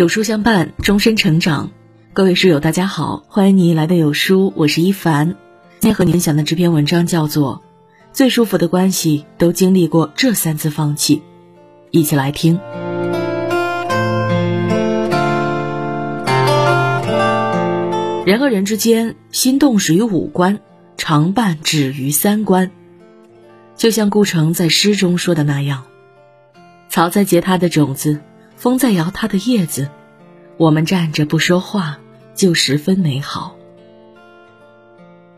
有书相伴，终身成长。各位书友，大家好，欢迎你来到有书，我是一凡。今天和你分享的这篇文章叫做《最舒服的关系都经历过这三次放弃》，一起来听。人和人之间，心动始于五官，常伴止于三观。就像顾城在诗中说的那样：“草在结它的种子。”风在摇它的叶子，我们站着不说话，就十分美好。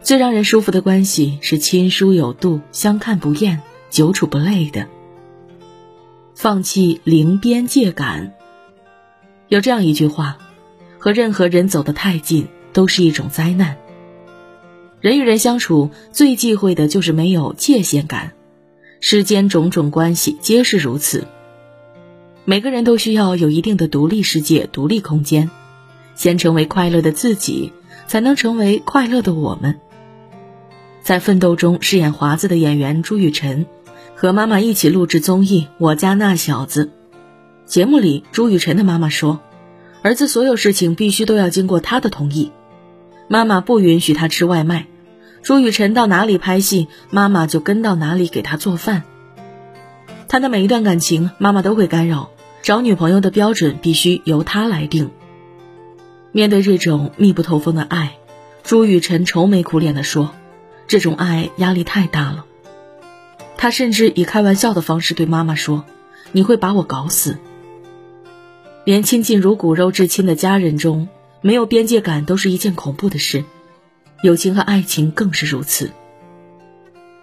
最让人舒服的关系是亲疏有度、相看不厌、久处不累的。放弃零边界感。有这样一句话：和任何人走得太近都是一种灾难。人与人相处最忌讳的就是没有界限感，世间种种关系皆是如此。每个人都需要有一定的独立世界、独立空间，先成为快乐的自己，才能成为快乐的我们。在奋斗中饰演华子的演员朱雨辰，和妈妈一起录制综艺《我家那小子》。节目里，朱雨辰的妈妈说：“儿子所有事情必须都要经过他的同意，妈妈不允许他吃外卖。朱雨辰到哪里拍戏，妈妈就跟到哪里给他做饭。”他的每一段感情，妈妈都会干扰。找女朋友的标准必须由他来定。面对这种密不透风的爱，朱雨辰愁眉苦脸地说：“这种爱压力太大了。”他甚至以开玩笑的方式对妈妈说：“你会把我搞死。”连亲近如骨肉至亲的家人中，没有边界感都是一件恐怖的事，友情和爱情更是如此。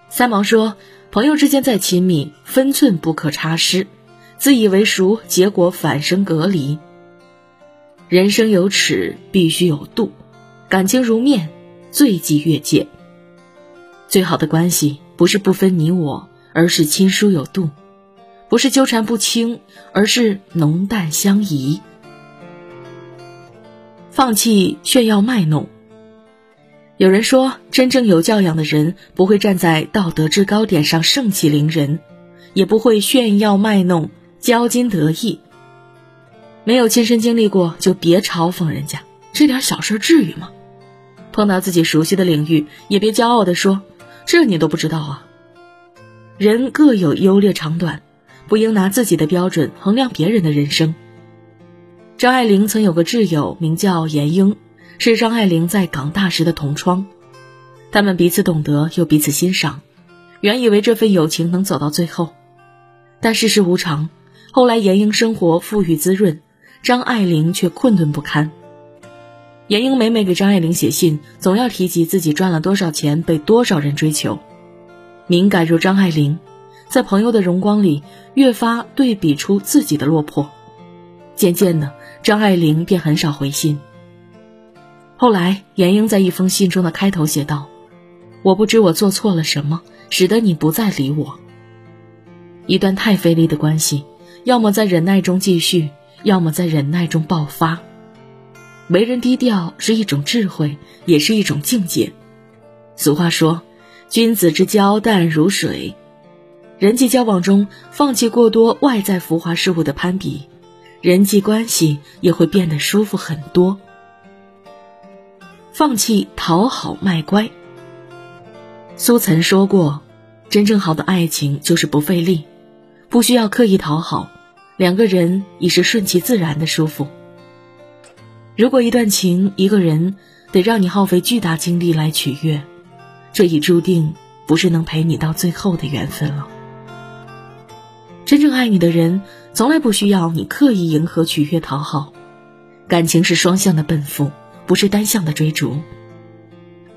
三毛说。朋友之间再亲密，分寸不可差失；自以为熟，结果反生隔离。人生有尺，必须有度；感情如面，最忌越界。最好的关系，不是不分你我，而是亲疏有度；不是纠缠不清，而是浓淡相宜。放弃炫耀卖弄。有人说，真正有教养的人不会站在道德制高点上盛气凌人，也不会炫耀卖弄、骄矜得意。没有亲身经历过，就别嘲讽人家，这点小事至于吗？碰到自己熟悉的领域，也别骄傲地说，这你都不知道啊。人各有优劣长短，不应拿自己的标准衡量别人的人生。张爱玲曾有个挚友，名叫严英。是张爱玲在港大时的同窗，他们彼此懂得又彼此欣赏，原以为这份友情能走到最后，但世事无常，后来严英生活富裕滋润，张爱玲却困顿不堪。严英每每给张爱玲写信，总要提及自己赚了多少钱，被多少人追求。敏感如张爱玲，在朋友的荣光里，越发对比出自己的落魄。渐渐的，张爱玲便很少回信。后来，严英在一封信中的开头写道：“我不知我做错了什么，使得你不再理我。”一段太费力的关系，要么在忍耐中继续，要么在忍耐中爆发。为人低调是一种智慧，也是一种境界。俗话说：“君子之交淡如水。”人际交往中，放弃过多外在浮华事物的攀比，人际关系也会变得舒服很多。放弃讨好卖乖。苏岑说过：“真正好的爱情就是不费力，不需要刻意讨好，两个人已是顺其自然的舒服。如果一段情、一个人得让你耗费巨大精力来取悦，这已注定不是能陪你到最后的缘分了。真正爱你的人，从来不需要你刻意迎合、取悦、讨好，感情是双向的奔赴。”不是单向的追逐。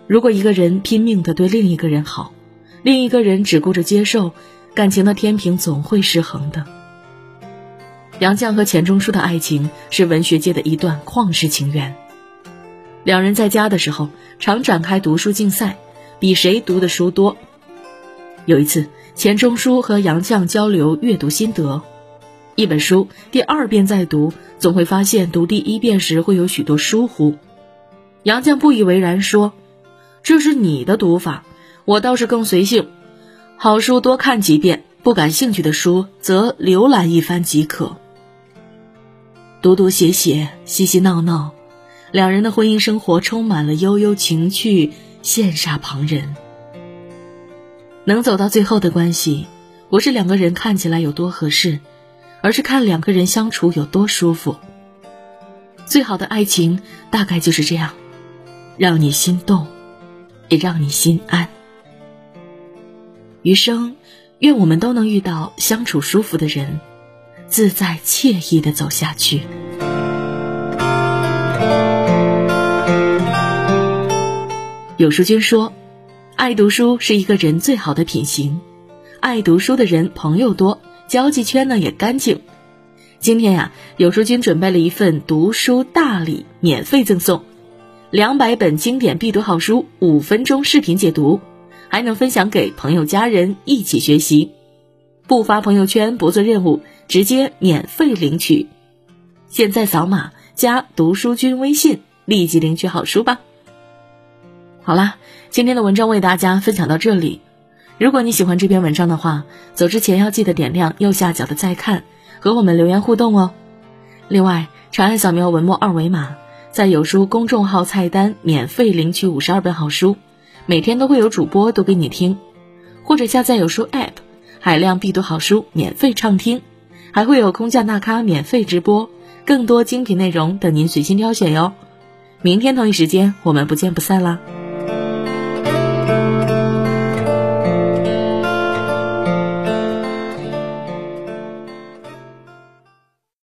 如果一个人拼命的对另一个人好，另一个人只顾着接受，感情的天平总会失衡的。杨绛和钱钟书的爱情是文学界的一段旷世情缘。两人在家的时候常展开读书竞赛，比谁读的书多。有一次，钱钟书和杨绛交流阅读心得，一本书第二遍再读，总会发现读第一遍时会有许多疏忽。杨绛不以为然说：“这是你的读法，我倒是更随性。好书多看几遍，不感兴趣的书则浏览一番即可。”读读写写，嬉嬉闹闹，两人的婚姻生活充满了悠悠情趣，羡煞旁人。能走到最后的关系，不是两个人看起来有多合适，而是看两个人相处有多舒服。最好的爱情大概就是这样，让你心动，也让你心安。余生，愿我们都能遇到相处舒服的人。自在惬意的走下去。有书君说：“爱读书是一个人最好的品行，爱读书的人朋友多，交际圈呢也干净。”今天呀，有书君准备了一份读书大礼，免费赠送两百本经典必读好书，五分钟视频解读，还能分享给朋友家人一起学习。不发朋友圈，不做任务，直接免费领取。现在扫码加读书君微信，立即领取好书吧。好啦，今天的文章为大家分享到这里。如果你喜欢这篇文章的话，走之前要记得点亮右下角的再看，和我们留言互动哦。另外，长按扫描文末二维码，在有书公众号菜单免费领取五十二本好书，每天都会有主播读给你听，或者下载有书 App。海量必读好书免费畅听，还会有空降大咖免费直播，更多精品内容等您随心挑选哟。明天同一时间，我们不见不散啦！